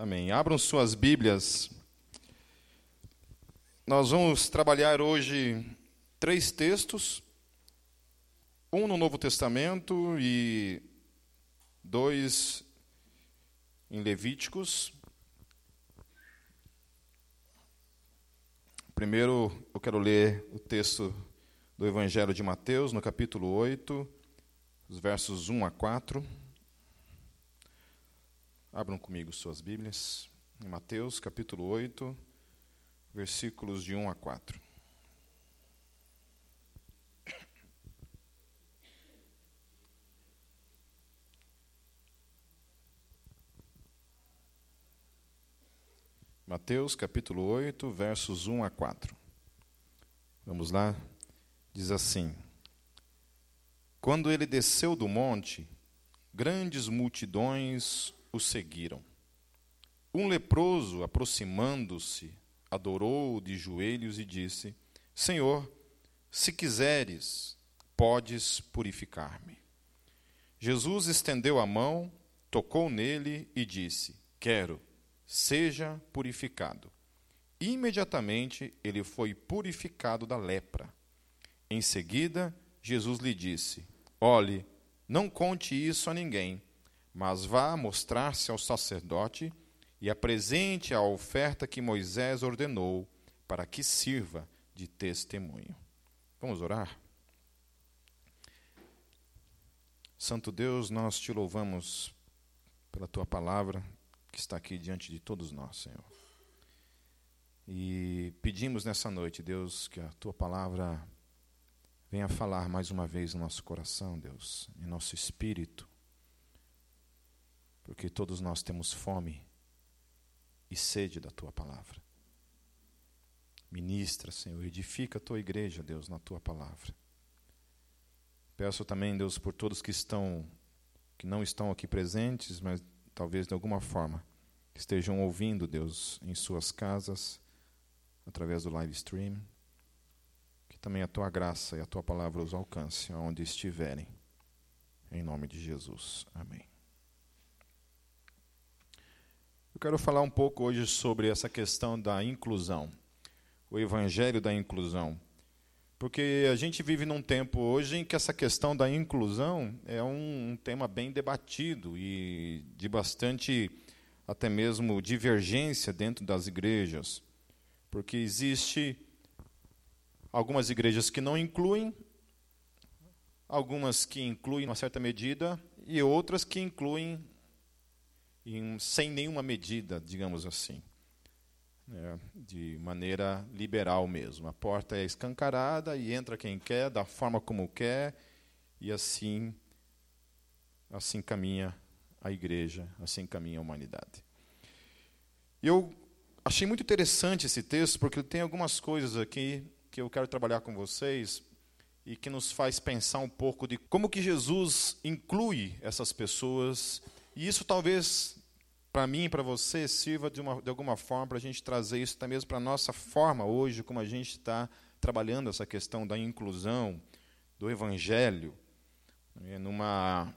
Amém. Abram suas Bíblias. Nós vamos trabalhar hoje três textos, um no Novo Testamento e dois em Levíticos. Primeiro, eu quero ler o texto do Evangelho de Mateus, no capítulo 8, os versos 1 a 4. Abram comigo suas Bíblias, em Mateus, capítulo 8, versículos de 1 a 4. Mateus capítulo 8, versos 1 a 4. Vamos lá? Diz assim: Quando ele desceu do monte, grandes multidões o seguiram. Um leproso, aproximando-se, adorou de joelhos e disse: Senhor, se quiseres, podes purificar-me. Jesus estendeu a mão, tocou nele e disse: Quero seja purificado. Imediatamente ele foi purificado da lepra. Em seguida, Jesus lhe disse: Olhe, não conte isso a ninguém, mas vá mostrar-se ao sacerdote e apresente a oferta que Moisés ordenou para que sirva de testemunho. Vamos orar? Santo Deus, nós te louvamos pela tua palavra, que está aqui diante de todos nós, Senhor. E pedimos nessa noite, Deus, que a tua palavra venha falar mais uma vez no nosso coração, Deus, em nosso espírito, porque todos nós temos fome e sede da tua palavra. Ministra, Senhor, edifica a tua igreja, Deus, na tua palavra. Peço também, Deus, por todos que estão que não estão aqui presentes, mas talvez de alguma forma estejam ouvindo, Deus, em suas casas, através do live stream. Que também a tua graça e a tua palavra os alcance aonde estiverem. Em nome de Jesus. Amém. Eu quero falar um pouco hoje sobre essa questão da inclusão, o evangelho da inclusão. Porque a gente vive num tempo hoje em que essa questão da inclusão é um, um tema bem debatido e de bastante até mesmo divergência dentro das igrejas, porque existe algumas igrejas que não incluem, algumas que incluem uma certa medida e outras que incluem em, sem nenhuma medida, digamos assim é, de maneira liberal mesmo. A porta é escancarada e entra quem quer, da forma como quer, e assim, assim caminha a igreja, assim caminha a humanidade. Eu achei muito interessante esse texto, porque tem algumas coisas aqui que eu quero trabalhar com vocês e que nos faz pensar um pouco de como que Jesus inclui essas pessoas, e isso talvez para mim e para você sirva de, uma, de alguma forma para a gente trazer isso até mesmo para a nossa forma hoje, como a gente está trabalhando essa questão da inclusão, do evangelho. É, numa,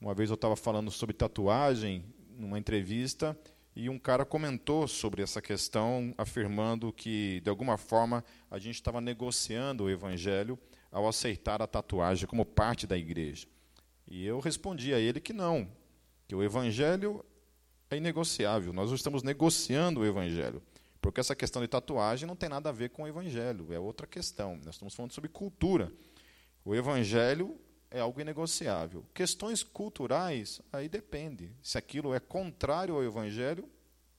uma vez eu estava falando sobre tatuagem, numa entrevista, e um cara comentou sobre essa questão, afirmando que, de alguma forma, a gente estava negociando o evangelho ao aceitar a tatuagem como parte da igreja. E eu respondi a ele que não, que o evangelho é inegociável. Nós estamos negociando o Evangelho. Porque essa questão de tatuagem não tem nada a ver com o Evangelho, é outra questão. Nós estamos falando sobre cultura. O Evangelho é algo inegociável. Questões culturais, aí depende. Se aquilo é contrário ao Evangelho,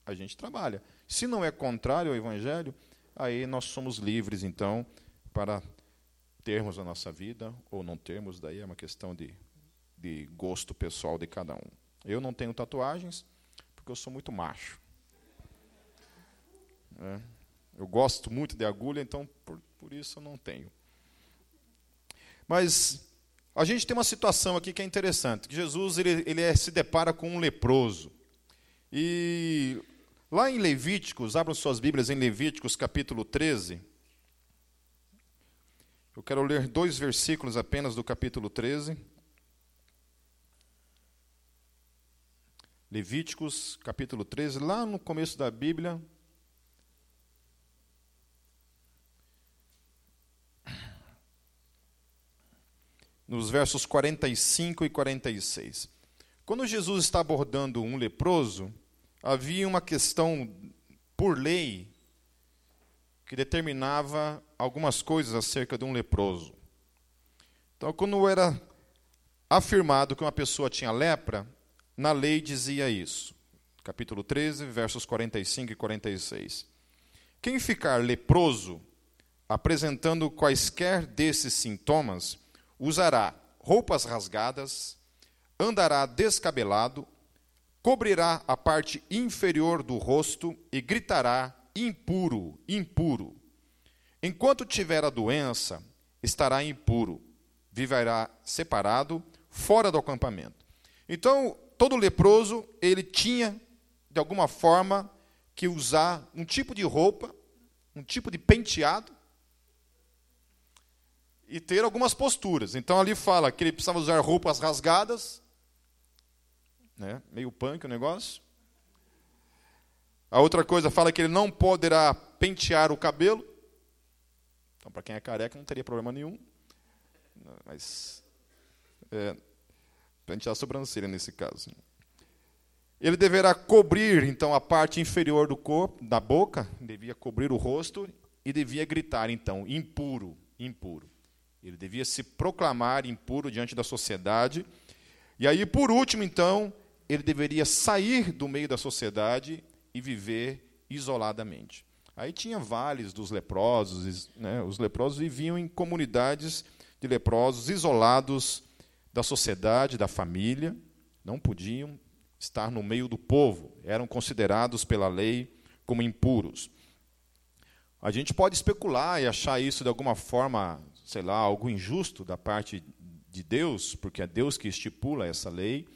a gente trabalha. Se não é contrário ao Evangelho, aí nós somos livres, então, para termos a nossa vida ou não termos, daí é uma questão de, de gosto pessoal de cada um. Eu não tenho tatuagens, porque eu sou muito macho. É. Eu gosto muito de agulha, então por, por isso eu não tenho. Mas a gente tem uma situação aqui que é interessante. Que Jesus ele, ele é, se depara com um leproso. E lá em Levíticos, abram suas Bíblias em Levíticos capítulo 13. Eu quero ler dois versículos apenas do capítulo 13. Levíticos, capítulo 13, lá no começo da Bíblia. Nos versos 45 e 46. Quando Jesus está abordando um leproso, havia uma questão por lei que determinava algumas coisas acerca de um leproso. Então, quando era afirmado que uma pessoa tinha lepra, na lei dizia isso. Capítulo 13, versos 45 e 46. Quem ficar leproso, apresentando quaisquer desses sintomas, usará roupas rasgadas, andará descabelado, cobrirá a parte inferior do rosto e gritará: impuro, impuro. Enquanto tiver a doença, estará impuro, viverá separado, fora do acampamento. Então, todo leproso, ele tinha, de alguma forma, que usar um tipo de roupa, um tipo de penteado, e ter algumas posturas. Então ali fala que ele precisava usar roupas rasgadas, né? meio punk o negócio. A outra coisa fala que ele não poderá pentear o cabelo. Então, para quem é careca, não teria problema nenhum. Mas é, pentear a sobrancelha nesse caso. Ele deverá cobrir, então, a parte inferior do corpo, da boca, devia cobrir o rosto e devia gritar, então, impuro, impuro. Ele devia se proclamar impuro diante da sociedade. E aí, por último, então, ele deveria sair do meio da sociedade e viver isoladamente. Aí tinha vales dos leprosos, né? os leprosos viviam em comunidades de leprosos isolados da sociedade, da família, não podiam estar no meio do povo, eram considerados pela lei como impuros. A gente pode especular e achar isso de alguma forma, sei lá, algo injusto da parte de Deus, porque é Deus que estipula essa lei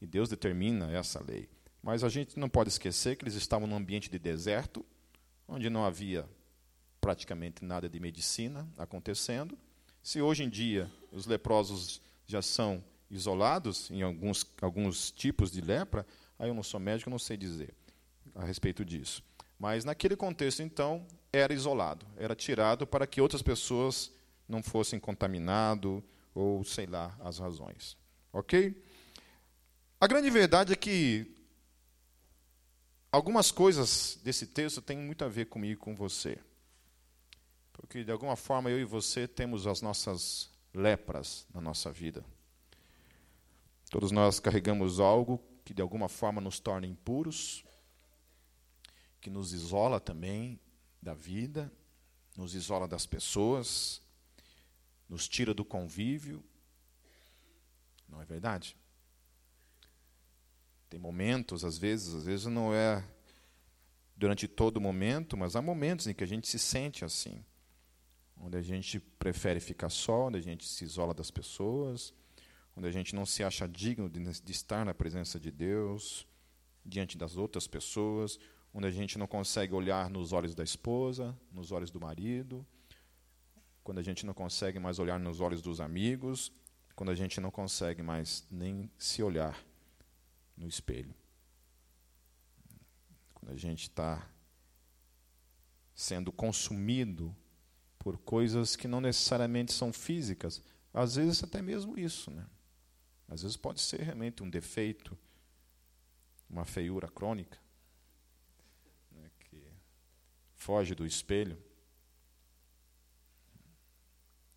e Deus determina essa lei. Mas a gente não pode esquecer que eles estavam num ambiente de deserto, onde não havia praticamente nada de medicina acontecendo. Se hoje em dia os leprosos já são isolados em alguns, alguns tipos de lepra, aí eu não sou médico, não sei dizer a respeito disso. Mas naquele contexto, então, era isolado, era tirado para que outras pessoas não fossem contaminadas ou sei lá as razões. Ok? A grande verdade é que algumas coisas desse texto têm muito a ver comigo e com você. Porque, de alguma forma, eu e você temos as nossas lepras na nossa vida. Todos nós carregamos algo que, de alguma forma, nos torna impuros, que nos isola também da vida, nos isola das pessoas, nos tira do convívio. Não é verdade? Tem momentos, às vezes, às vezes não é durante todo o momento, mas há momentos em que a gente se sente assim, onde a gente prefere ficar só, onde a gente se isola das pessoas, onde a gente não se acha digno de, de estar na presença de Deus, diante das outras pessoas, onde a gente não consegue olhar nos olhos da esposa, nos olhos do marido, quando a gente não consegue mais olhar nos olhos dos amigos, quando a gente não consegue mais nem se olhar no espelho. Quando a gente está sendo consumido por coisas que não necessariamente são físicas, às vezes até mesmo isso, né? Às vezes pode ser realmente um defeito, uma feiura crônica, né, que foge do espelho.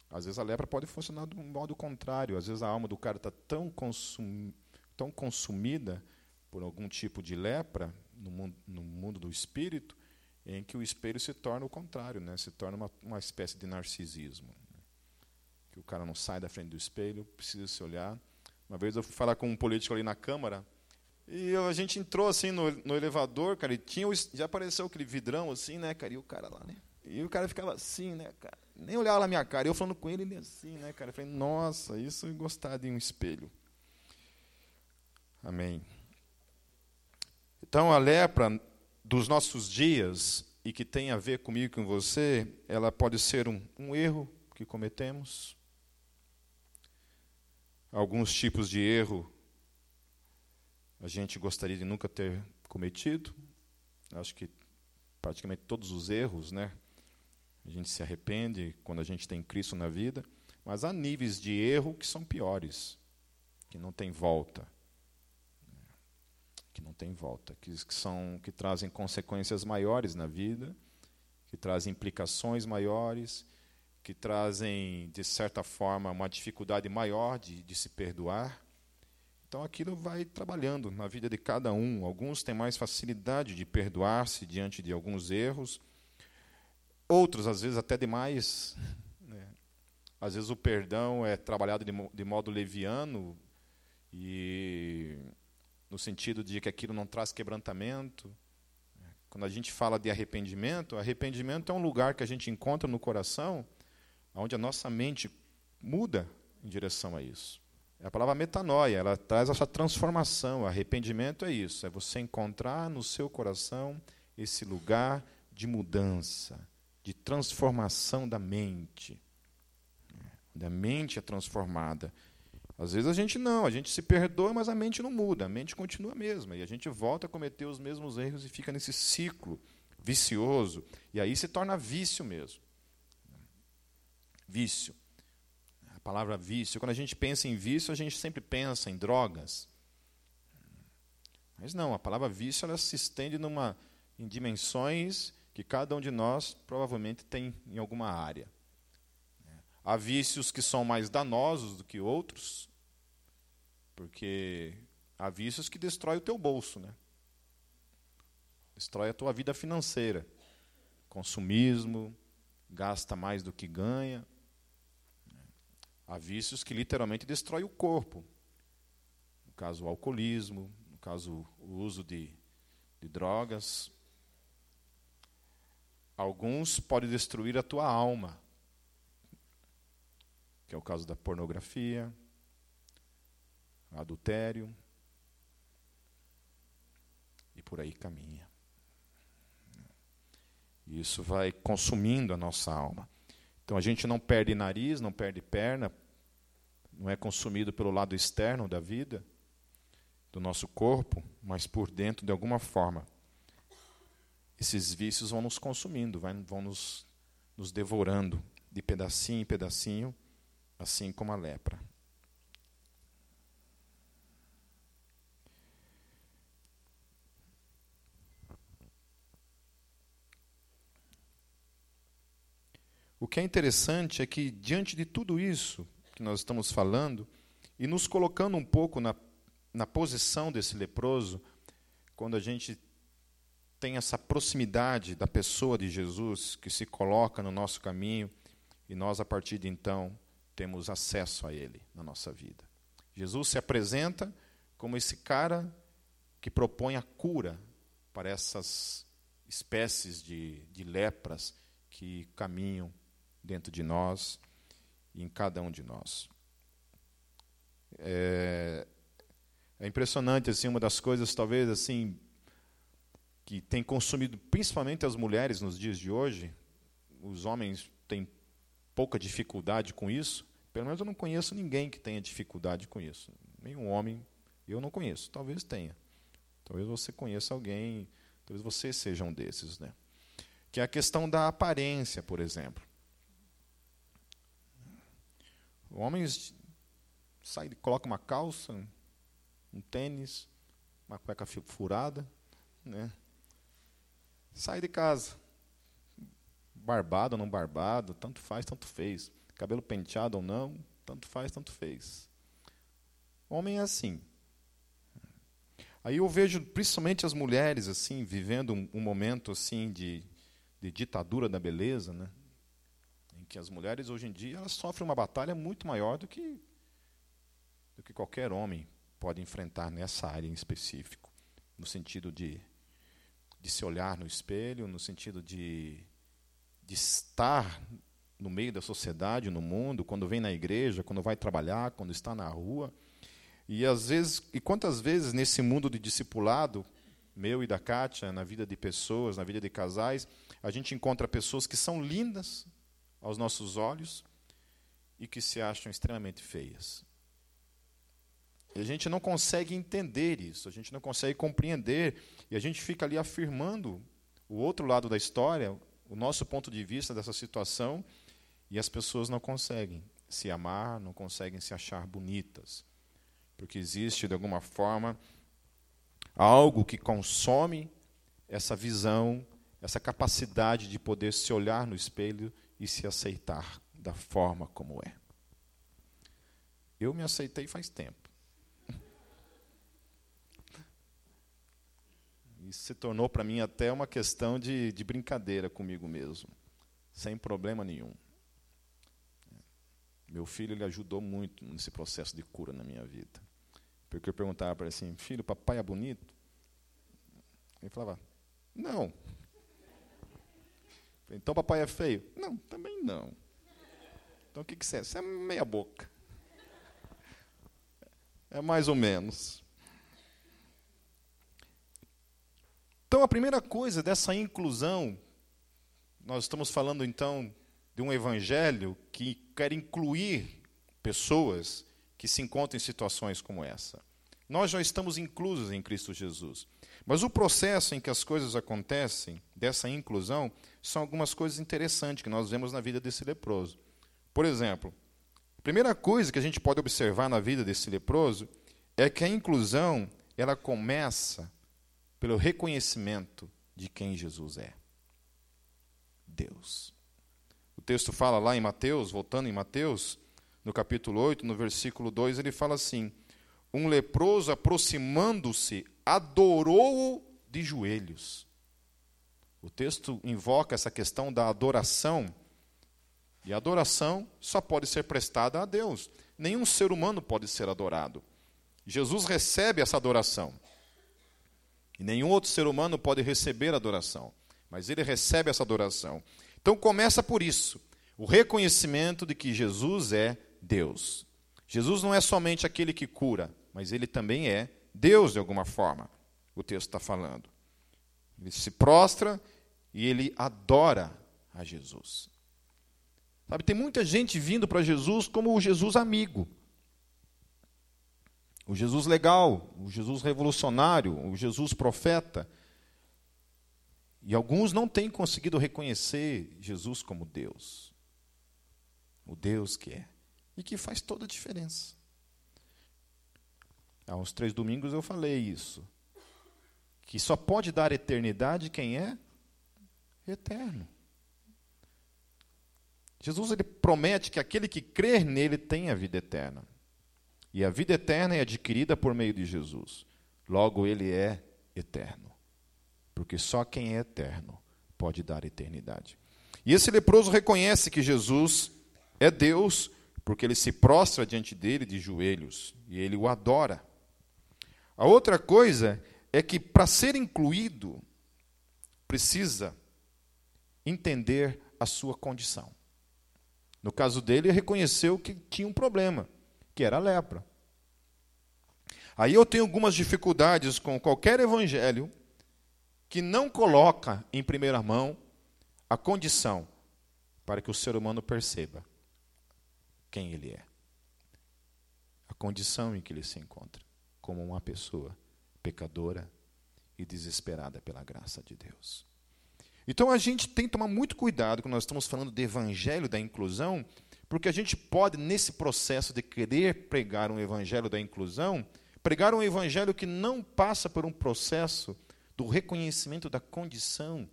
Às vezes a lepra pode funcionar de um modo contrário. Às vezes a alma do cara está tão consumida tão consumida por algum tipo de lepra no mundo, no mundo do espírito, em que o espelho se torna o contrário, né? se torna uma, uma espécie de narcisismo. Né? Que o cara não sai da frente do espelho, precisa se olhar. Uma vez eu fui falar com um político ali na Câmara, e a gente entrou assim no, no elevador, cara, e tinha, já apareceu aquele vidrão assim, né, cara, e o cara lá, né? E o cara ficava assim, né, cara? Nem olhava na minha cara. Eu falando com ele, ele assim, né, cara? Eu falei, nossa, isso é gostar de um espelho. Amém. Então, a lepra dos nossos dias, e que tem a ver comigo e com você, ela pode ser um, um erro que cometemos, alguns tipos de erro a gente gostaria de nunca ter cometido. Acho que praticamente todos os erros, né? A gente se arrepende quando a gente tem Cristo na vida, mas há níveis de erro que são piores, que não tem volta. Que não tem volta, que, que são que trazem consequências maiores na vida, que trazem implicações maiores, que trazem, de certa forma, uma dificuldade maior de, de se perdoar. Então aquilo vai trabalhando na vida de cada um. Alguns têm mais facilidade de perdoar-se diante de alguns erros, outros, às vezes, até demais. Né? Às vezes o perdão é trabalhado de, de modo leviano e no sentido de que aquilo não traz quebrantamento. Quando a gente fala de arrependimento, arrependimento é um lugar que a gente encontra no coração, onde a nossa mente muda em direção a isso. É a palavra metanoia, ela traz essa transformação. Arrependimento é isso, é você encontrar no seu coração esse lugar de mudança, de transformação da mente. Da mente é transformada. Às vezes a gente não, a gente se perdoa, mas a mente não muda, a mente continua a mesma. E a gente volta a cometer os mesmos erros e fica nesse ciclo vicioso. E aí se torna vício mesmo. Vício palavra vício. Quando a gente pensa em vício, a gente sempre pensa em drogas. Mas não, a palavra vício ela se estende numa, em dimensões que cada um de nós provavelmente tem em alguma área. Há vícios que são mais danosos do que outros, porque há vícios que destroem o teu bolso, né? Destrói a tua vida financeira. Consumismo, gasta mais do que ganha. Há vícios que literalmente destroem o corpo. No caso, o alcoolismo, no caso, o uso de, de drogas. Alguns podem destruir a tua alma, que é o caso da pornografia, adultério, e por aí caminha. Isso vai consumindo a nossa alma. Então a gente não perde nariz, não perde perna, não é consumido pelo lado externo da vida, do nosso corpo, mas por dentro de alguma forma. Esses vícios vão nos consumindo, vão nos, nos devorando de pedacinho em pedacinho, assim como a lepra. O que é interessante é que, diante de tudo isso que nós estamos falando, e nos colocando um pouco na, na posição desse leproso, quando a gente tem essa proximidade da pessoa de Jesus que se coloca no nosso caminho, e nós, a partir de então, temos acesso a Ele na nossa vida. Jesus se apresenta como esse cara que propõe a cura para essas espécies de, de lepras que caminham dentro de nós e em cada um de nós. É, é impressionante assim uma das coisas talvez assim que tem consumido principalmente as mulheres nos dias de hoje. Os homens têm pouca dificuldade com isso. Pelo menos eu não conheço ninguém que tenha dificuldade com isso. Nenhum homem eu não conheço. Talvez tenha. Talvez você conheça alguém. Talvez você seja um desses, né? Que é a questão da aparência, por exemplo. Homens sai, coloca uma calça, um tênis, uma cueca furada, né? Sai de casa. Barbado ou não barbado, tanto faz, tanto fez. Cabelo penteado ou não, tanto faz, tanto fez. Homem é assim. Aí eu vejo principalmente as mulheres assim vivendo um, um momento assim de, de ditadura da beleza, né? que as mulheres hoje em dia elas sofrem uma batalha muito maior do que do que qualquer homem pode enfrentar nessa área em específico, no sentido de de se olhar no espelho, no sentido de de estar no meio da sociedade, no mundo, quando vem na igreja, quando vai trabalhar, quando está na rua. E às vezes, e quantas vezes nesse mundo de discipulado, meu e da Kátia, na vida de pessoas, na vida de casais, a gente encontra pessoas que são lindas, aos nossos olhos e que se acham extremamente feias. E a gente não consegue entender isso, a gente não consegue compreender, e a gente fica ali afirmando o outro lado da história, o nosso ponto de vista dessa situação, e as pessoas não conseguem se amar, não conseguem se achar bonitas. Porque existe, de alguma forma, algo que consome essa visão, essa capacidade de poder se olhar no espelho e se aceitar da forma como é. Eu me aceitei faz tempo. Isso se tornou para mim até uma questão de, de brincadeira comigo mesmo, sem problema nenhum. Meu filho ele ajudou muito nesse processo de cura na minha vida. Porque eu perguntava para ele assim, filho, papai é bonito? Ele falava, não. Então papai é feio? Não, também não. Então o que, que você é? Você é meia boca. É mais ou menos. Então a primeira coisa dessa inclusão, nós estamos falando então de um evangelho que quer incluir pessoas que se encontram em situações como essa. Nós já estamos inclusos em Cristo Jesus. Mas o processo em que as coisas acontecem, dessa inclusão, são algumas coisas interessantes que nós vemos na vida desse leproso. Por exemplo, a primeira coisa que a gente pode observar na vida desse leproso é que a inclusão ela começa pelo reconhecimento de quem Jesus é. Deus. O texto fala lá em Mateus, voltando em Mateus, no capítulo 8, no versículo 2, ele fala assim: Um leproso aproximando-se, adorou-o de joelhos. O texto invoca essa questão da adoração. E a adoração só pode ser prestada a Deus. Nenhum ser humano pode ser adorado. Jesus recebe essa adoração. E nenhum outro ser humano pode receber adoração. Mas ele recebe essa adoração. Então começa por isso, o reconhecimento de que Jesus é Deus. Jesus não é somente aquele que cura, mas ele também é Deus de alguma forma. O texto está falando. Ele se prostra e ele adora a Jesus. Sabe, tem muita gente vindo para Jesus como o Jesus amigo. O Jesus legal, o Jesus revolucionário, o Jesus profeta. E alguns não têm conseguido reconhecer Jesus como Deus. O Deus que é. E que faz toda a diferença. Há uns três domingos eu falei isso. Que só pode dar eternidade quem é eterno. Jesus ele promete que aquele que crer nele tem a vida eterna. E a vida eterna é adquirida por meio de Jesus. Logo, ele é eterno porque só quem é eterno pode dar eternidade. E esse leproso reconhece que Jesus é Deus, porque ele se prostra diante dele de joelhos e ele o adora. A outra coisa é que para ser incluído precisa entender a sua condição. No caso dele, ele reconheceu que tinha um problema, que era a lepra. Aí eu tenho algumas dificuldades com qualquer evangelho que não coloca em primeira mão a condição para que o ser humano perceba quem ele é. A condição em que ele se encontra, como uma pessoa pecadora e desesperada pela graça de Deus. Então a gente tem que tomar muito cuidado quando nós estamos falando de evangelho da inclusão, porque a gente pode, nesse processo de querer pregar um evangelho da inclusão, pregar um evangelho que não passa por um processo do reconhecimento da condição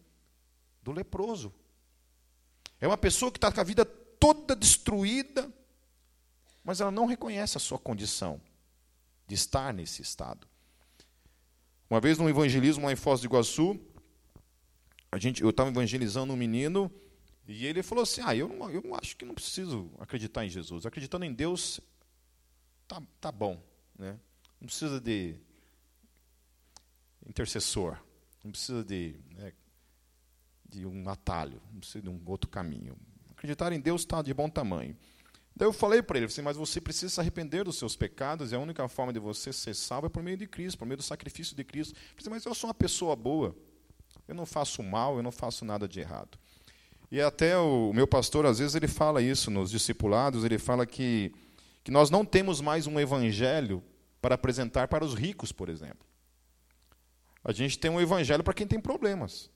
do leproso. É uma pessoa que está com a vida toda destruída, mas ela não reconhece a sua condição de estar nesse estado. Uma vez no evangelismo lá em Foz do Iguaçu, a gente, eu estava evangelizando um menino e ele falou assim: Ah, eu não, eu acho que não preciso acreditar em Jesus. Acreditando em Deus, tá, tá bom. Né? Não precisa de intercessor. Não precisa de, né, de um atalho, não precisa de um outro caminho. Acreditar em Deus está de bom tamanho. Daí eu falei para ele, assim, mas você precisa se arrepender dos seus pecados, e a única forma de você ser salvo é por meio de Cristo, por meio do sacrifício de Cristo. Disse, mas eu sou uma pessoa boa, eu não faço mal, eu não faço nada de errado. E até o meu pastor, às vezes, ele fala isso nos discipulados, ele fala que, que nós não temos mais um evangelho para apresentar para os ricos, por exemplo. A gente tem um evangelho para quem tem problemas.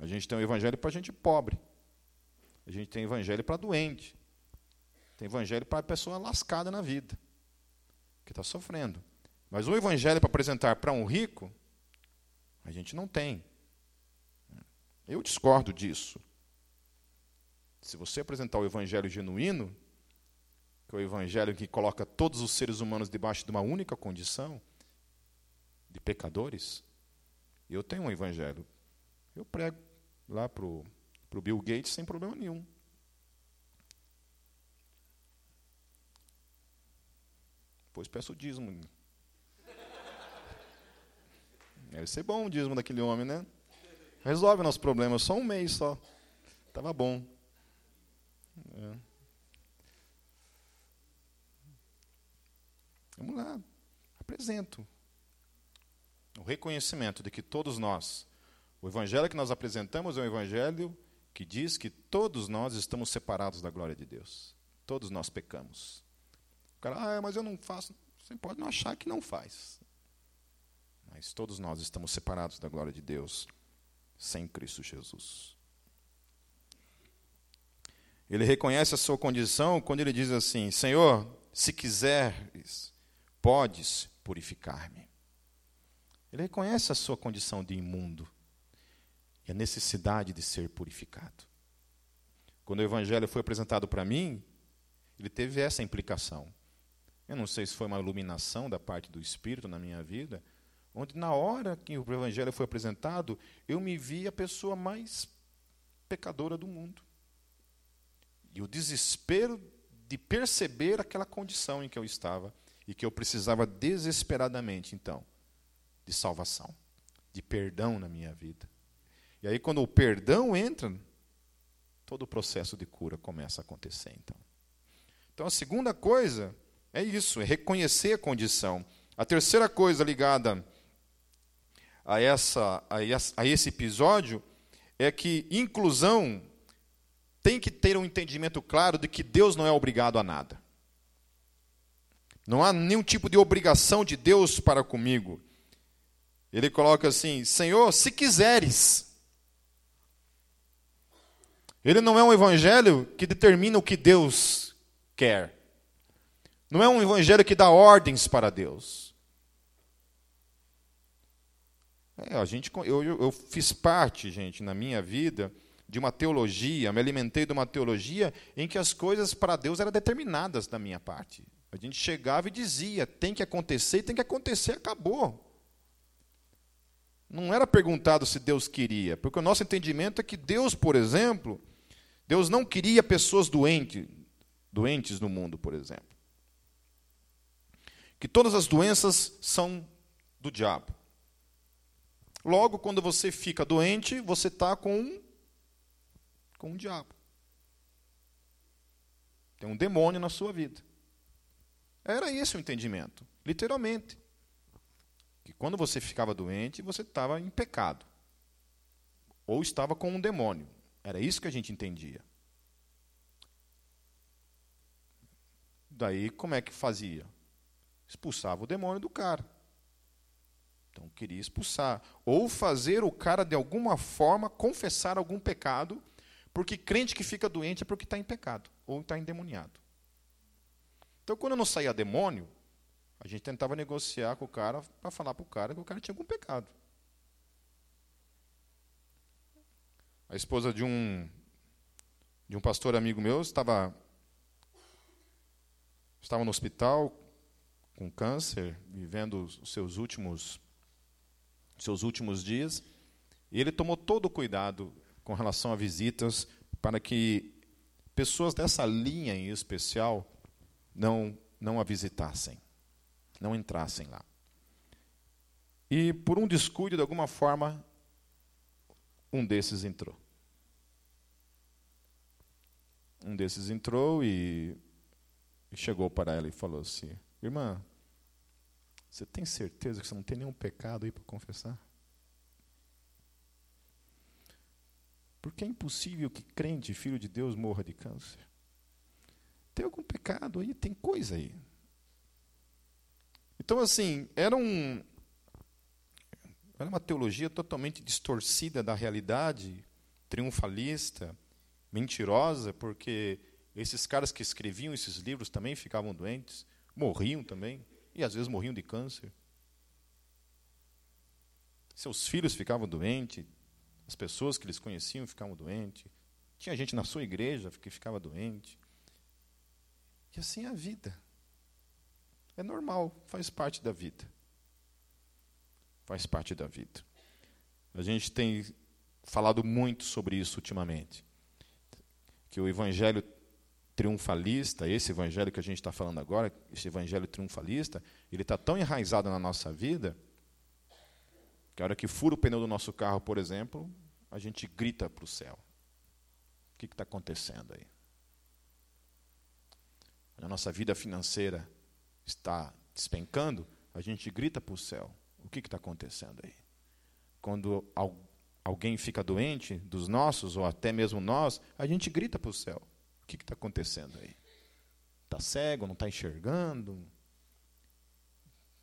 A gente tem um evangelho para gente pobre. A gente tem evangelho para doente. Tem evangelho para pessoa lascada na vida, que está sofrendo. Mas o evangelho para apresentar para um rico, a gente não tem. Eu discordo disso. Se você apresentar o evangelho genuíno, que é o evangelho que coloca todos os seres humanos debaixo de uma única condição, de pecadores, eu tenho um evangelho. Eu prego lá para o Bill Gates sem problema nenhum. Depois peço o dízimo. Deve ser bom o dízimo daquele homem, né? Resolve nosso problema, só um mês só. Tava bom. É. Vamos lá, apresento. O reconhecimento de que todos nós, o evangelho que nós apresentamos é um evangelho que diz que todos nós estamos separados da glória de Deus. Todos nós pecamos. O cara, ah, mas eu não faço. Você pode não achar que não faz. Mas todos nós estamos separados da glória de Deus sem Cristo Jesus. Ele reconhece a sua condição quando ele diz assim: Senhor, se quiseres, podes purificar-me. Ele reconhece a sua condição de imundo e a necessidade de ser purificado. Quando o Evangelho foi apresentado para mim, ele teve essa implicação. Eu não sei se foi uma iluminação da parte do Espírito na minha vida, onde na hora que o Evangelho foi apresentado, eu me vi a pessoa mais pecadora do mundo. E o desespero de perceber aquela condição em que eu estava e que eu precisava desesperadamente, então, de salvação, de perdão na minha vida. E aí, quando o perdão entra, todo o processo de cura começa a acontecer, então. Então, a segunda coisa é isso, é reconhecer a condição. A terceira coisa ligada a, essa, a esse episódio é que inclusão tem que ter um entendimento claro de que Deus não é obrigado a nada. Não há nenhum tipo de obrigação de Deus para comigo. Ele coloca assim: Senhor, se quiseres. Ele não é um evangelho que determina o que Deus quer. Não é um evangelho que dá ordens para Deus. É, a gente, eu, eu fiz parte, gente, na minha vida, de uma teologia, me alimentei de uma teologia em que as coisas para Deus eram determinadas da minha parte. A gente chegava e dizia: tem que acontecer, tem que acontecer, acabou. Não era perguntado se Deus queria, porque o nosso entendimento é que Deus, por exemplo, Deus não queria pessoas doentes, doentes no mundo, por exemplo. Que todas as doenças são do diabo. Logo, quando você fica doente, você está com um, com um diabo. Tem um demônio na sua vida. Era esse o entendimento, literalmente. Que quando você ficava doente, você estava em pecado. Ou estava com um demônio. Era isso que a gente entendia. Daí, como é que fazia? Expulsava o demônio do cara. Então, queria expulsar. Ou fazer o cara, de alguma forma, confessar algum pecado, porque crente que fica doente é porque está em pecado, ou está endemoniado. Então, quando não saía demônio, a gente tentava negociar com o cara para falar para o cara que o cara tinha algum pecado. A esposa de um de um pastor amigo meu estava estava no hospital com câncer, vivendo os seus últimos seus últimos dias, e ele tomou todo o cuidado com relação a visitas para que pessoas dessa linha em especial não, não a visitassem, não entrassem lá. E por um descuido, de alguma forma, um desses entrou. Um desses entrou e chegou para ela e falou assim: Irmã, você tem certeza que você não tem nenhum pecado aí para confessar? Porque é impossível que crente, filho de Deus, morra de câncer. Tem algum pecado aí, tem coisa aí. Então, assim, era um. Era uma teologia totalmente distorcida da realidade, triunfalista, mentirosa, porque esses caras que escreviam esses livros também ficavam doentes, morriam também, e às vezes morriam de câncer. Seus filhos ficavam doentes, as pessoas que eles conheciam ficavam doentes. Tinha gente na sua igreja que ficava doente. E assim é a vida. É normal, faz parte da vida. Faz parte da vida. A gente tem falado muito sobre isso ultimamente. Que o evangelho triunfalista, esse evangelho que a gente está falando agora, esse evangelho triunfalista, ele está tão enraizado na nossa vida que a hora que fura o pneu do nosso carro, por exemplo, a gente grita para o céu. O que está acontecendo aí? A nossa vida financeira está despencando, a gente grita para o céu. O que está acontecendo aí? Quando alguém fica doente, dos nossos, ou até mesmo nós, a gente grita para o céu. O que está acontecendo aí? Está cego, não está enxergando?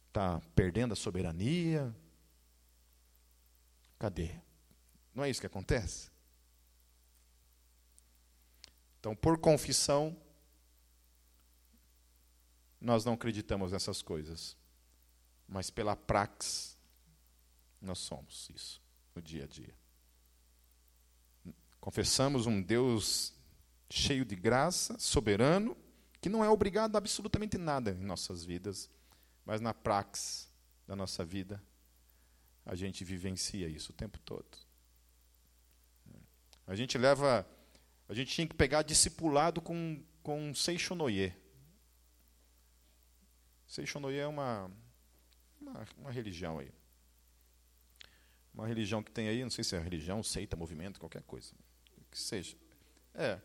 Está perdendo a soberania? Cadê? Não é isso que acontece? Então, por confissão, nós não acreditamos nessas coisas. Mas pela prax, nós somos isso no dia a dia. Confessamos um Deus cheio de graça, soberano, que não é obrigado a absolutamente nada em nossas vidas, mas na prax da nossa vida, a gente vivencia isso o tempo todo. A gente leva. A gente tinha que pegar discipulado com, com Seixonoye. Seixonoye é uma, uma, uma religião aí. Uma religião que tem aí, não sei se é religião, seita, movimento, qualquer coisa. Que seja. É.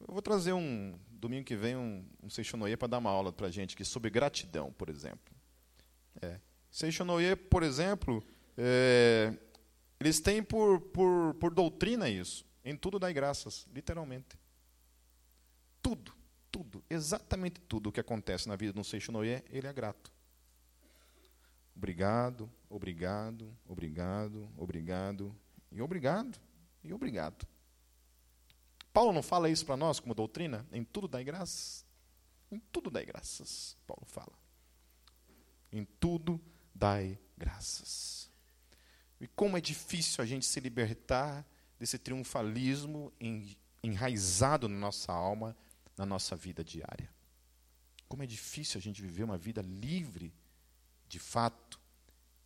Eu vou trazer um, domingo que vem, um, um Seixonoye para dar uma aula para a gente aqui sobre gratidão, por exemplo. É. Seixonoye, por exemplo, é, eles têm por, por, por doutrina isso. Em tudo dai graças, literalmente. Tudo, tudo, exatamente tudo o que acontece na vida de um Seixonoye, ele é grato. Obrigado, obrigado, obrigado, obrigado, e obrigado, e obrigado. Paulo não fala isso para nós como doutrina? Em tudo dai graças? Em tudo dai graças, Paulo fala. Em tudo dai graças. E como é difícil a gente se libertar desse triunfalismo enraizado na nossa alma, na nossa vida diária. Como é difícil a gente viver uma vida livre, de fato,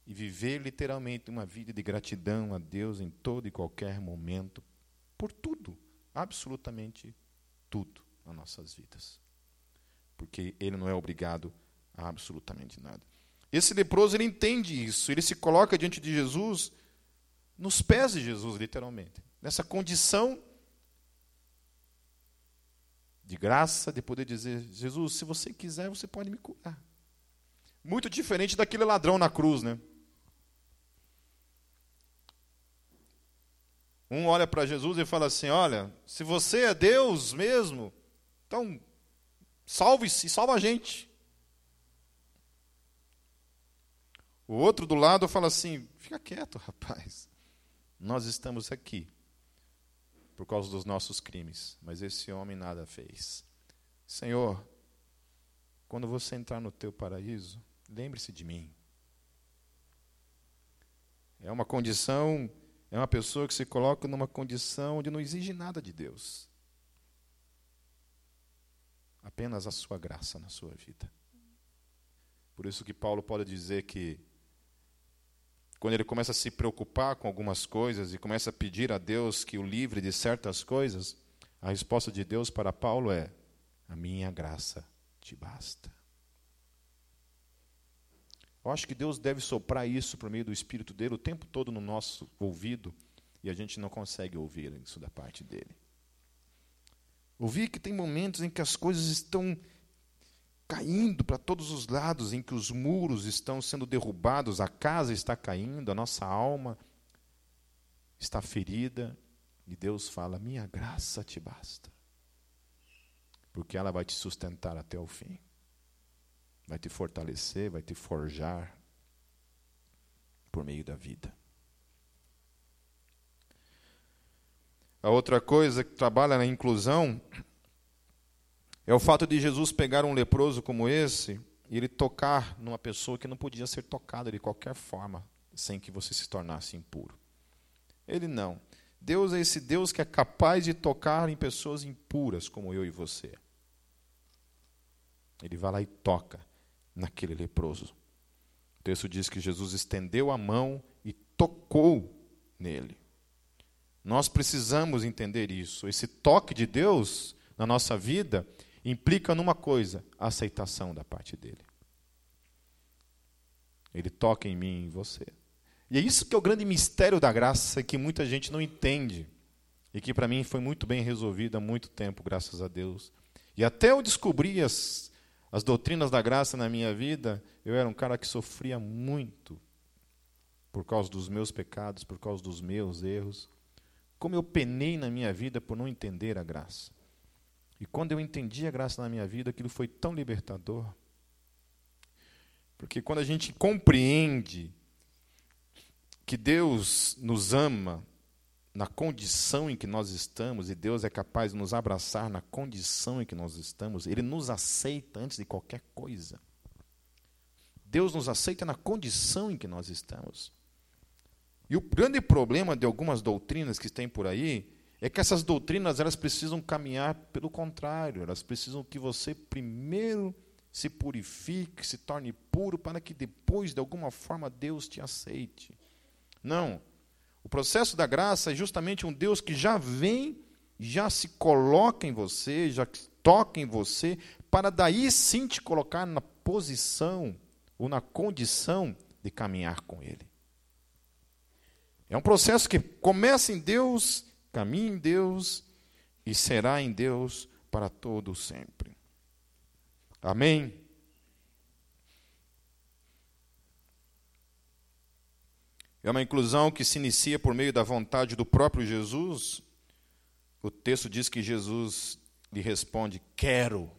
e viver literalmente uma vida de gratidão a Deus em todo e qualquer momento, por tudo, absolutamente tudo nas nossas vidas. Porque Ele não é obrigado a absolutamente nada. Esse leproso ele entende isso, ele se coloca diante de Jesus, nos pés de Jesus, literalmente, nessa condição de graça, de poder dizer: Jesus, se você quiser, você pode me curar. Muito diferente daquele ladrão na cruz, né? Um olha para Jesus e fala assim: Olha, se você é Deus mesmo, então salve-se, salva a gente. O outro do lado fala assim: fica quieto, rapaz. Nós estamos aqui por causa dos nossos crimes, mas esse homem nada fez. Senhor, quando você entrar no teu paraíso, lembre-se de mim. É uma condição, é uma pessoa que se coloca numa condição onde não exige nada de Deus. Apenas a sua graça na sua vida. Por isso que Paulo pode dizer que quando ele começa a se preocupar com algumas coisas e começa a pedir a Deus que o livre de certas coisas, a resposta de Deus para Paulo é: A minha graça te basta. Eu acho que Deus deve soprar isso por meio do Espírito dele o tempo todo no nosso ouvido e a gente não consegue ouvir isso da parte dele. Ouvir que tem momentos em que as coisas estão caindo para todos os lados, em que os muros estão sendo derrubados, a casa está caindo, a nossa alma está ferida, e Deus fala: Minha graça te basta, porque ela vai te sustentar até o fim. vai te fortalecer, vai te forjar por meio da vida. A outra coisa que trabalha na inclusão é o fato de Jesus pegar um leproso como esse e ele tocar numa pessoa que não podia ser tocada de qualquer forma sem que você se tornasse impuro. Ele não. Deus é esse Deus que é capaz de tocar em pessoas impuras como eu e você. Ele vai lá e toca naquele leproso. O texto diz que Jesus estendeu a mão e tocou nele. Nós precisamos entender isso. Esse toque de Deus na nossa vida implica numa coisa: a aceitação da parte dele. Ele toca em mim e em você. E é isso que é o grande mistério da graça que muita gente não entende. E que para mim foi muito bem resolvido há muito tempo, graças a Deus. E até eu descobri as, as doutrinas da graça na minha vida, eu era um cara que sofria muito por causa dos meus pecados, por causa dos meus erros. Como eu penei na minha vida por não entender a graça. E quando eu entendi a graça na minha vida, aquilo foi tão libertador. Porque quando a gente compreende que Deus nos ama na condição em que nós estamos, e Deus é capaz de nos abraçar na condição em que nós estamos, Ele nos aceita antes de qualquer coisa. Deus nos aceita na condição em que nós estamos. E o grande problema de algumas doutrinas que tem por aí é que essas doutrinas elas precisam caminhar pelo contrário, elas precisam que você primeiro se purifique, se torne puro, para que depois, de alguma forma, Deus te aceite. Não. O processo da graça é justamente um Deus que já vem, já se coloca em você, já toca em você, para daí sim te colocar na posição ou na condição de caminhar com Ele. É um processo que começa em Deus, caminha em Deus e será em Deus para todo sempre. Amém? É uma inclusão que se inicia por meio da vontade do próprio Jesus. O texto diz que Jesus lhe responde: Quero,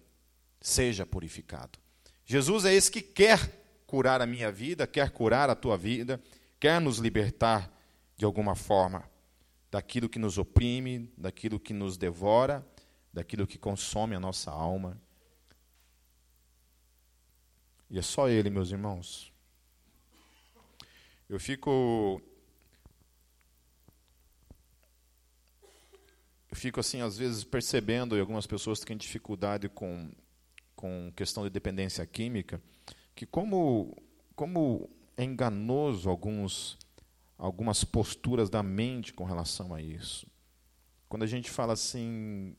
seja purificado. Jesus é esse que quer curar a minha vida, quer curar a tua vida, quer nos libertar de alguma forma daquilo que nos oprime, daquilo que nos devora, daquilo que consome a nossa alma. E é só Ele, meus irmãos, eu fico. Eu fico assim, às vezes, percebendo, e algumas pessoas têm dificuldade com, com questão de dependência química, que como, como é enganoso alguns, algumas posturas da mente com relação a isso. Quando a gente fala assim,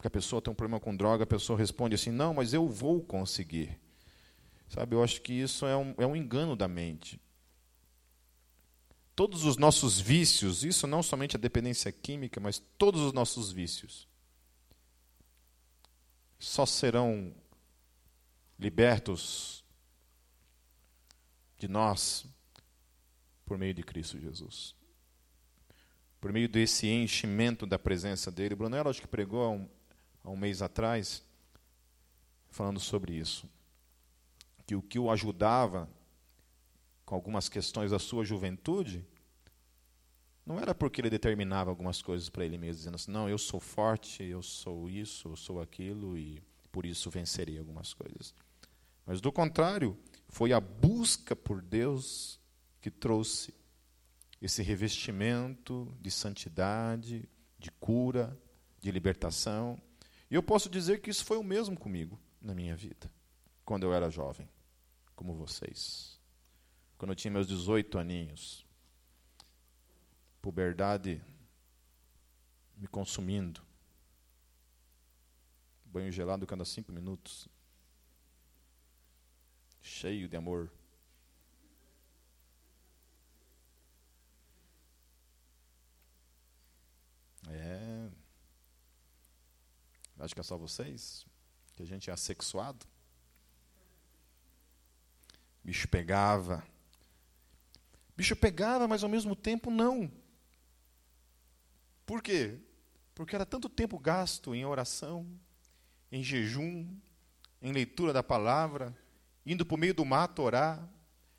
que a pessoa tem um problema com droga, a pessoa responde assim, não, mas eu vou conseguir. Sabe, eu acho que isso é um, é um engano da mente todos os nossos vícios, isso não somente a dependência química, mas todos os nossos vícios, só serão libertos de nós por meio de Cristo Jesus. Por meio desse enchimento da presença dele. Brunello acho que pregou há um, há um mês atrás, falando sobre isso. Que o que o ajudava com algumas questões da sua juventude, não era porque ele determinava algumas coisas para ele mesmo, dizendo assim: não, eu sou forte, eu sou isso, eu sou aquilo, e por isso vencerei algumas coisas. Mas, do contrário, foi a busca por Deus que trouxe esse revestimento de santidade, de cura, de libertação. E eu posso dizer que isso foi o mesmo comigo na minha vida, quando eu era jovem, como vocês quando eu tinha meus 18 aninhos. Puberdade me consumindo. Banho gelado cada cinco minutos. Cheio de amor. É. Acho que é só vocês que a gente é assexuado. Bicho pegava. Bicho pegava, mas ao mesmo tempo não. Por quê? Porque era tanto tempo gasto em oração, em jejum, em leitura da palavra, indo para o meio do mato orar,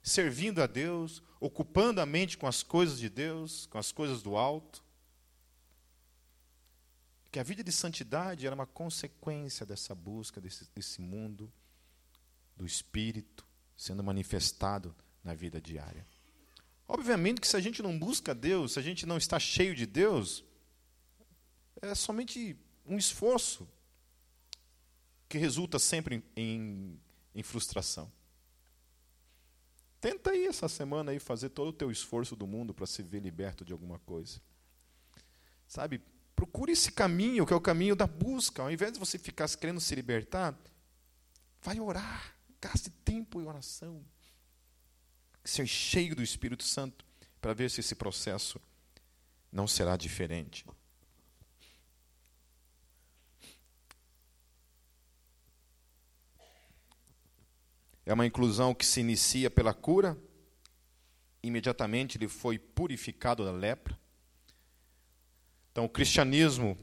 servindo a Deus, ocupando a mente com as coisas de Deus, com as coisas do alto. Que a vida de santidade era uma consequência dessa busca, desse, desse mundo do Espírito sendo manifestado na vida diária. Obviamente que se a gente não busca Deus, se a gente não está cheio de Deus, é somente um esforço que resulta sempre em, em, em frustração. Tenta aí essa semana aí fazer todo o teu esforço do mundo para se ver liberto de alguma coisa. Sabe? Procure esse caminho, que é o caminho da busca. Ao invés de você ficar querendo se libertar, vai orar. Gaste tempo em oração. Ser cheio do Espírito Santo para ver se esse processo não será diferente. É uma inclusão que se inicia pela cura. Imediatamente ele foi purificado da lepra. Então, o cristianismo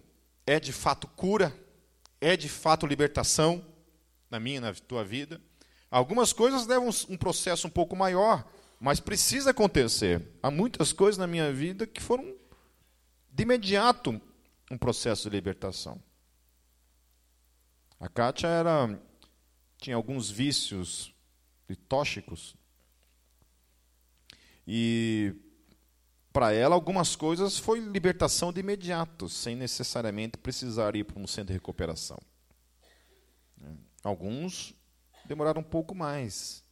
é de fato cura, é de fato libertação na minha na tua vida. Algumas coisas levam um processo um pouco maior, mas precisa acontecer. Há muitas coisas na minha vida que foram de imediato um processo de libertação. A Kátia era tinha alguns vícios tóxicos. E para ela, algumas coisas foi libertação de imediato, sem necessariamente precisar ir para um centro de recuperação. Alguns demoraram um pouco mais,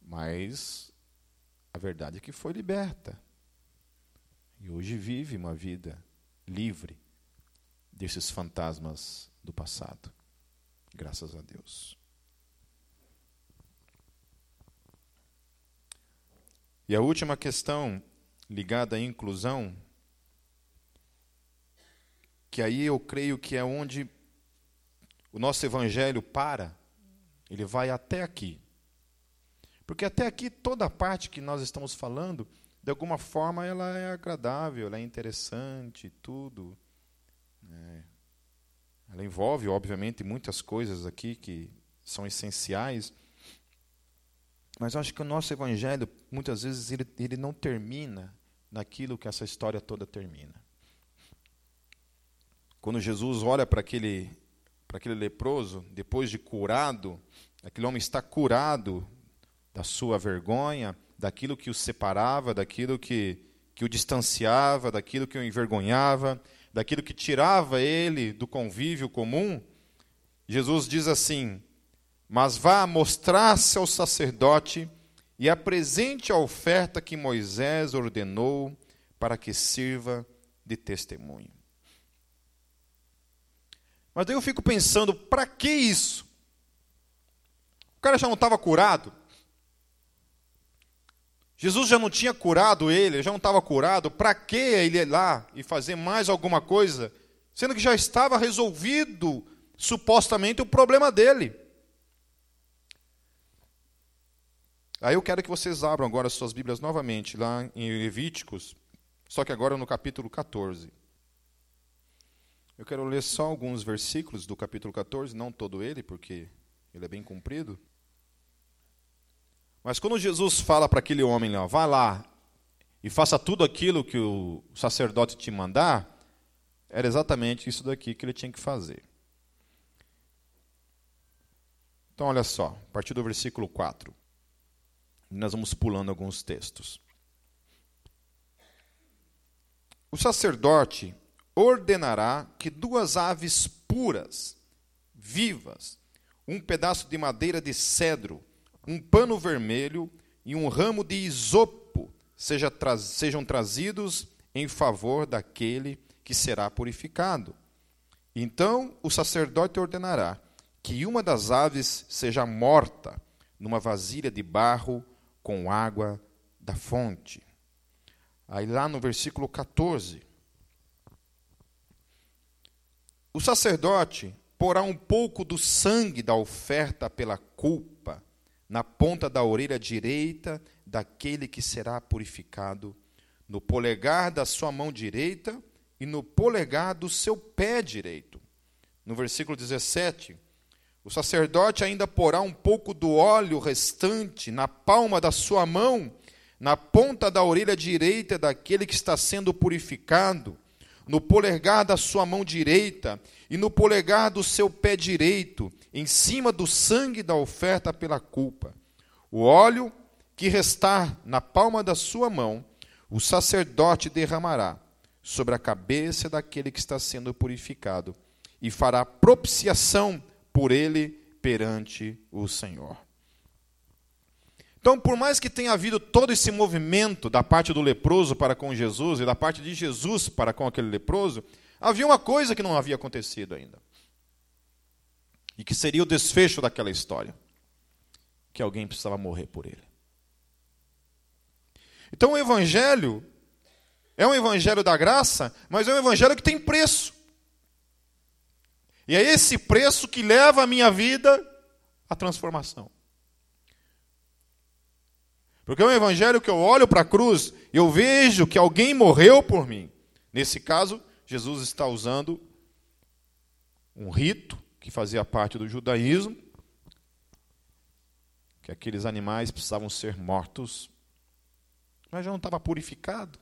mas a verdade é que foi liberta. E hoje vive uma vida livre desses fantasmas do passado. Graças a Deus. E a última questão ligada à inclusão, que aí eu creio que é onde o nosso evangelho para, ele vai até aqui. Porque até aqui toda a parte que nós estamos falando, de alguma forma ela é agradável, ela é interessante, tudo. É. Ela envolve, obviamente, muitas coisas aqui que são essenciais. Mas eu acho que o nosso evangelho, muitas vezes, ele, ele não termina naquilo que essa história toda termina. Quando Jesus olha para aquele, para aquele leproso, depois de curado, aquele homem está curado da sua vergonha, daquilo que o separava, daquilo que, que o distanciava, daquilo que o envergonhava, daquilo que tirava ele do convívio comum. Jesus diz assim: mas vá mostrar-se ao sacerdote e apresente a oferta que Moisés ordenou para que sirva de testemunho. Mas daí eu fico pensando, para que isso? O cara já não estava curado? Jesus já não tinha curado ele, já não estava curado, para que ele ir lá e fazer mais alguma coisa, sendo que já estava resolvido supostamente o problema dele? Aí eu quero que vocês abram agora suas Bíblias novamente, lá em Levíticos, só que agora no capítulo 14. Eu quero ler só alguns versículos do capítulo 14, não todo ele, porque ele é bem comprido. Mas quando Jesus fala para aquele homem lá, vá lá e faça tudo aquilo que o sacerdote te mandar, era exatamente isso daqui que ele tinha que fazer. Então, olha só, a partir do versículo 4. Nós vamos pulando alguns textos. O sacerdote ordenará que duas aves puras, vivas, um pedaço de madeira de cedro, um pano vermelho e um ramo de isopo seja tra sejam trazidos em favor daquele que será purificado. Então o sacerdote ordenará que uma das aves seja morta numa vasilha de barro com água da fonte. Aí lá no versículo 14. O sacerdote porá um pouco do sangue da oferta pela culpa na ponta da orelha direita daquele que será purificado, no polegar da sua mão direita e no polegar do seu pé direito. No versículo 17, O sacerdote ainda porá um pouco do óleo restante na palma da sua mão, na ponta da orelha direita daquele que está sendo purificado, no polegar da sua mão direita e no polegar do seu pé direito, em cima do sangue da oferta pela culpa. O óleo que restar na palma da sua mão, o sacerdote derramará sobre a cabeça daquele que está sendo purificado e fará propiciação por ele perante o Senhor. Então, por mais que tenha havido todo esse movimento da parte do leproso para com Jesus e da parte de Jesus para com aquele leproso, havia uma coisa que não havia acontecido ainda. E que seria o desfecho daquela história: que alguém precisava morrer por ele. Então, o Evangelho é um Evangelho da graça, mas é um Evangelho que tem preço. E é esse preço que leva a minha vida à transformação. Porque é um evangelho que eu olho para a cruz eu vejo que alguém morreu por mim. Nesse caso, Jesus está usando um rito que fazia parte do judaísmo, que aqueles animais precisavam ser mortos, mas já não estava purificado.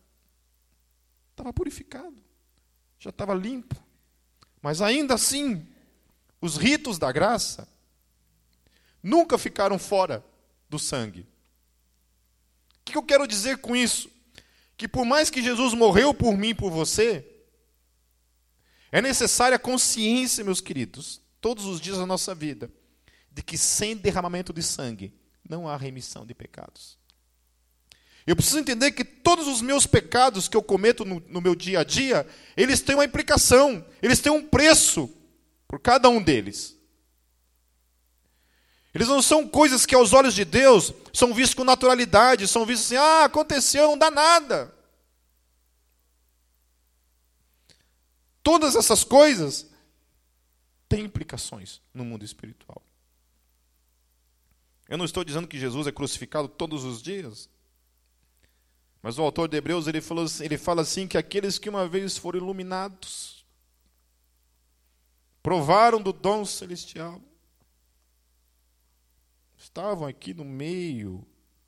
Estava purificado, já estava limpo. Mas ainda assim, os ritos da graça nunca ficaram fora do sangue. O que eu quero dizer com isso? Que por mais que Jesus morreu por mim e por você, é necessária consciência, meus queridos, todos os dias da nossa vida, de que sem derramamento de sangue não há remissão de pecados. Eu preciso entender que todos os meus pecados que eu cometo no, no, meu dia a dia, eles têm uma implicação, eles têm um preço por cada um deles. Eles não são coisas que aos olhos de Deus são vistos com naturalidade, são vistos assim, ah, aconteceu, não dá nada. Todas essas coisas têm implicações no mundo espiritual. Eu não estou dizendo que Jesus é crucificado todos os dias. Mas o autor de Hebreus ele, falou, assim, ele fala assim que aqueles que uma vez foram iluminados, provaram do dom celestial, estavam aqui no meio,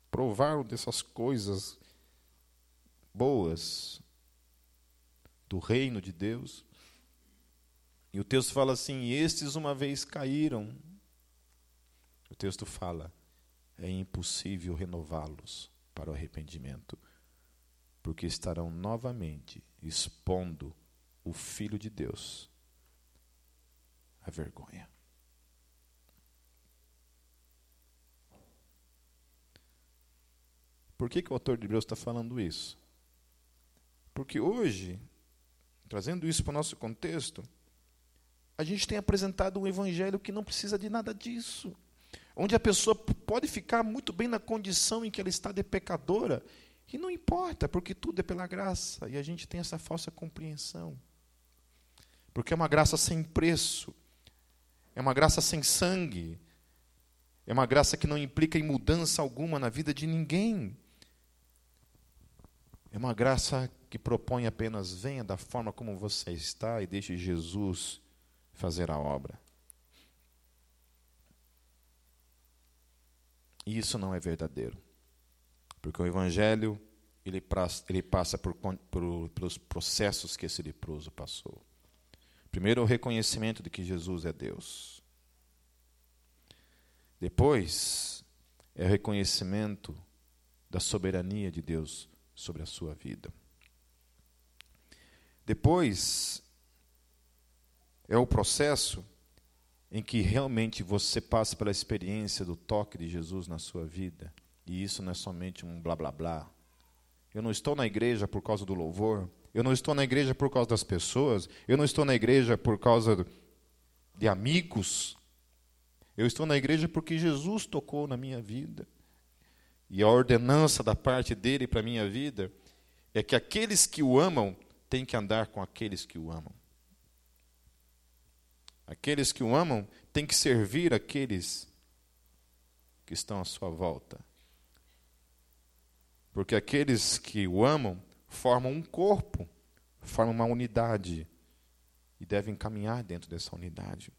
provaram dessas coisas boas do reino de Deus. E o texto fala assim: estes uma vez caíram. O texto fala: é impossível renová-los para o arrependimento porque estarão novamente expondo o Filho de Deus à vergonha. Por que, que o autor de Hebreus está falando isso? Porque hoje, trazendo isso para o nosso contexto, a gente tem apresentado um evangelho que não precisa de nada disso. Onde a pessoa pode ficar muito bem na condição em que ela está de pecadora e não importa, porque tudo é pela graça. E a gente tem essa falsa compreensão. Porque é uma graça sem preço. É uma graça sem sangue. É uma graça que não implica em mudança alguma na vida de ninguém. É uma graça que propõe apenas venha da forma como você está e deixe Jesus fazer a obra. E isso não é verdadeiro. Porque o Evangelho ele, ele passa por, por, pelos processos que esse leproso passou. Primeiro, o reconhecimento de que Jesus é Deus. Depois, é o reconhecimento da soberania de Deus sobre a sua vida. Depois, é o processo em que realmente você passa pela experiência do toque de Jesus na sua vida e isso não é somente um blá blá blá. Eu não estou na igreja por causa do louvor. Eu não estou na igreja por causa das pessoas. Eu não estou na igreja por causa de amigos. Eu estou na igreja porque Jesus tocou na minha vida. E a ordenança da parte dele para a minha vida é que aqueles que o amam têm que andar com aqueles que o amam. Aqueles que o amam têm que servir aqueles que estão à sua volta. Porque aqueles que o amam formam um corpo, formam uma unidade e devem caminhar dentro dessa unidade.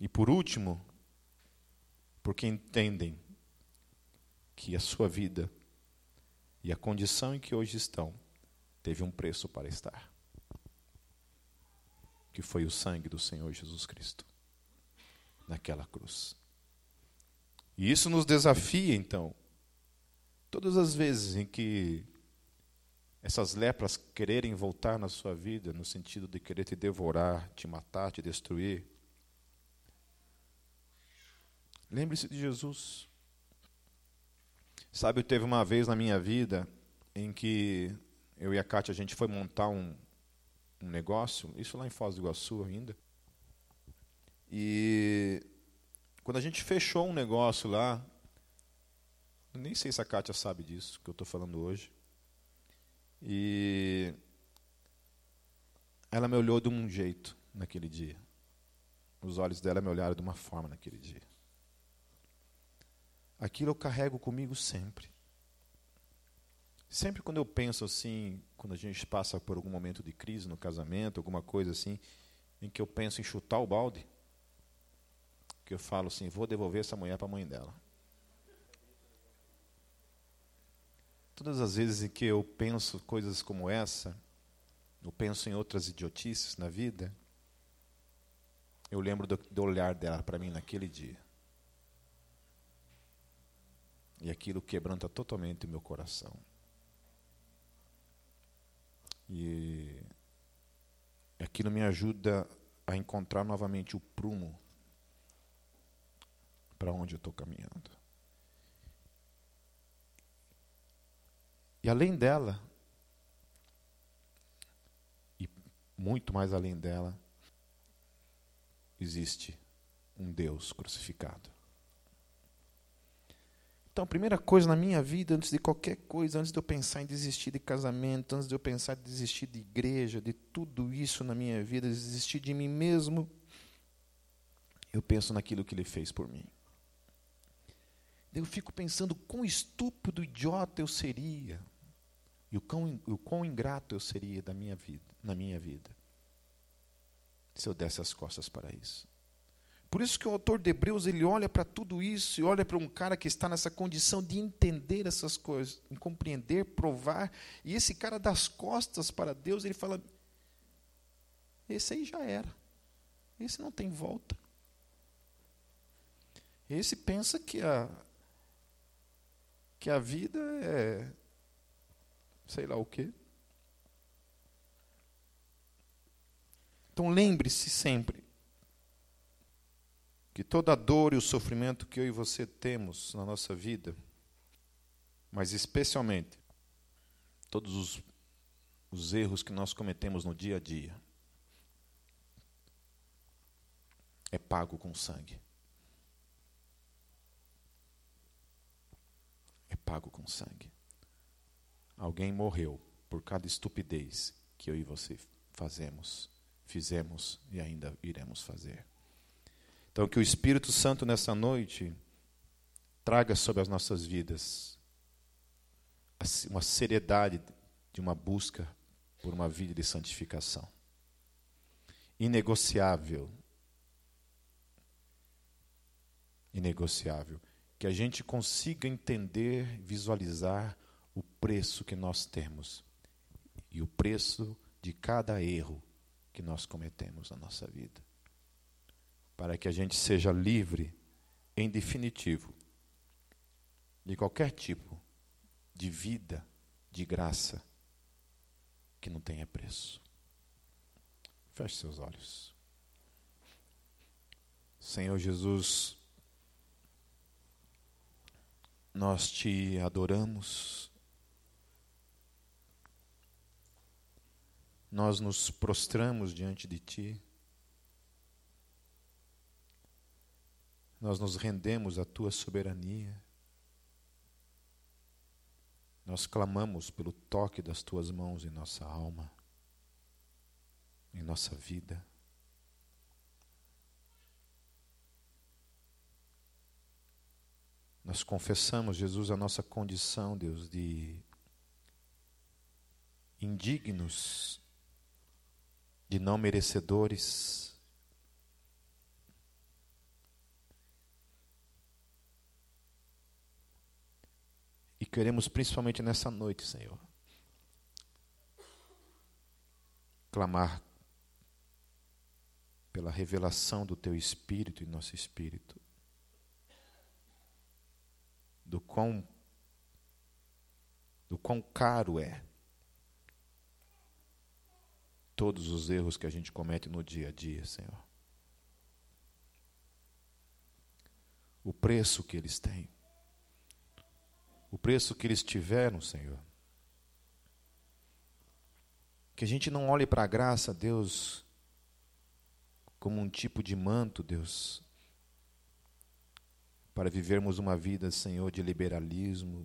E por último, porque entendem que a sua vida e a condição em que hoje estão teve um preço para estar. Que foi o sangue do Senhor Jesus Cristo naquela cruz. E isso nos desafia, então, todas as vezes em que essas lepras quererem voltar na sua vida, no sentido de querer te devorar, te matar, te destruir, lembre-se de Jesus. Sabe, teve uma vez na minha vida em que eu e a Kátia, a gente foi montar um, um negócio, isso lá em Foz do Iguaçu ainda. E quando a gente fechou um negócio lá, nem sei se a Kátia sabe disso que eu estou falando hoje. E ela me olhou de um jeito naquele dia. Os olhos dela me olharam de uma forma naquele dia. Aquilo eu carrego comigo sempre. Sempre quando eu penso assim, quando a gente passa por algum momento de crise no casamento, alguma coisa assim, em que eu penso em chutar o balde, que eu falo assim, vou devolver essa mulher para a mãe dela. Todas as vezes em que eu penso coisas como essa, eu penso em outras idiotices na vida, eu lembro do, do olhar dela para mim naquele dia. E aquilo quebranta totalmente o meu coração. E aquilo me ajuda a encontrar novamente o prumo para onde eu estou caminhando. E além dela, e muito mais além dela, existe um Deus crucificado. Então, a primeira coisa na minha vida, antes de qualquer coisa, antes de eu pensar em desistir de casamento, antes de eu pensar em desistir de igreja, de tudo isso na minha vida, desistir de mim mesmo, eu penso naquilo que ele fez por mim. Eu fico pensando quão estúpido, idiota eu seria, e o quão, o quão ingrato eu seria da minha vida, na minha vida, se eu desse as costas para isso. Por isso que o autor de Hebreus ele olha para tudo isso e olha para um cara que está nessa condição de entender essas coisas, em compreender, provar, e esse cara das costas para Deus, ele fala: esse aí já era, esse não tem volta. Esse pensa que a que a vida é sei lá o quê. Então lembre-se sempre que toda a dor e o sofrimento que eu e você temos na nossa vida, mas especialmente todos os, os erros que nós cometemos no dia a dia, é pago com sangue. É pago com sangue. Alguém morreu por cada estupidez que eu e você fazemos, fizemos e ainda iremos fazer. Então, que o Espírito Santo nessa noite traga sobre as nossas vidas uma seriedade de uma busca por uma vida de santificação. Inegociável. Inegociável. Que a gente consiga entender, visualizar o preço que nós temos e o preço de cada erro que nós cometemos na nossa vida para que a gente seja livre, em definitivo, de qualquer tipo de vida, de graça, que não tenha preço. Feche seus olhos. Senhor Jesus, nós te adoramos, nós nos prostramos diante de Ti. Nós nos rendemos à tua soberania. Nós clamamos pelo toque das tuas mãos em nossa alma, em nossa vida. Nós confessamos, Jesus, a nossa condição, Deus, de indignos, de não merecedores. E queremos, principalmente nessa noite, Senhor, clamar pela revelação do Teu Espírito em nosso espírito do quão, do quão caro é todos os erros que a gente comete no dia a dia, Senhor. O preço que eles têm, o preço que eles tiveram, Senhor. Que a gente não olhe para a graça, Deus, como um tipo de manto, Deus, para vivermos uma vida, Senhor, de liberalismo,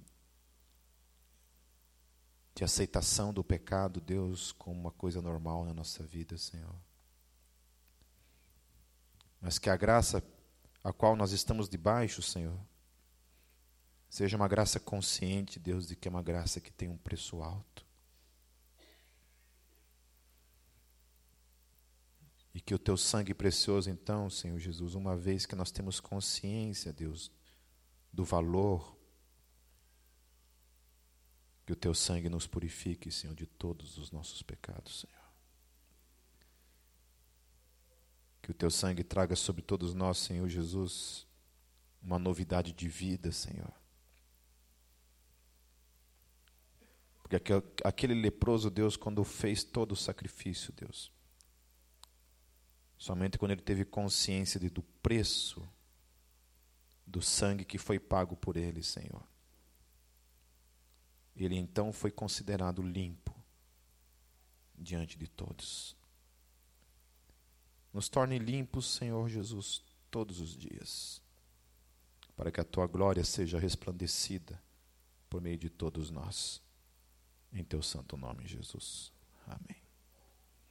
de aceitação do pecado, Deus, como uma coisa normal na nossa vida, Senhor. Mas que a graça a qual nós estamos debaixo, Senhor, seja uma graça consciente, Deus, de que é uma graça que tem um preço alto. E que o teu sangue precioso, então, Senhor Jesus, uma vez que nós temos consciência, Deus, do valor, que o teu sangue nos purifique, Senhor, de todos os nossos pecados, Senhor. Que o teu sangue traga sobre todos nós, Senhor Jesus, uma novidade de vida, Senhor. Porque aquele leproso, Deus, quando fez todo o sacrifício, Deus, Somente quando ele teve consciência de, do preço do sangue que foi pago por ele, Senhor. Ele então foi considerado limpo diante de todos. Nos torne limpos, Senhor Jesus, todos os dias, para que a tua glória seja resplandecida por meio de todos nós. Em teu santo nome, Jesus. Amém.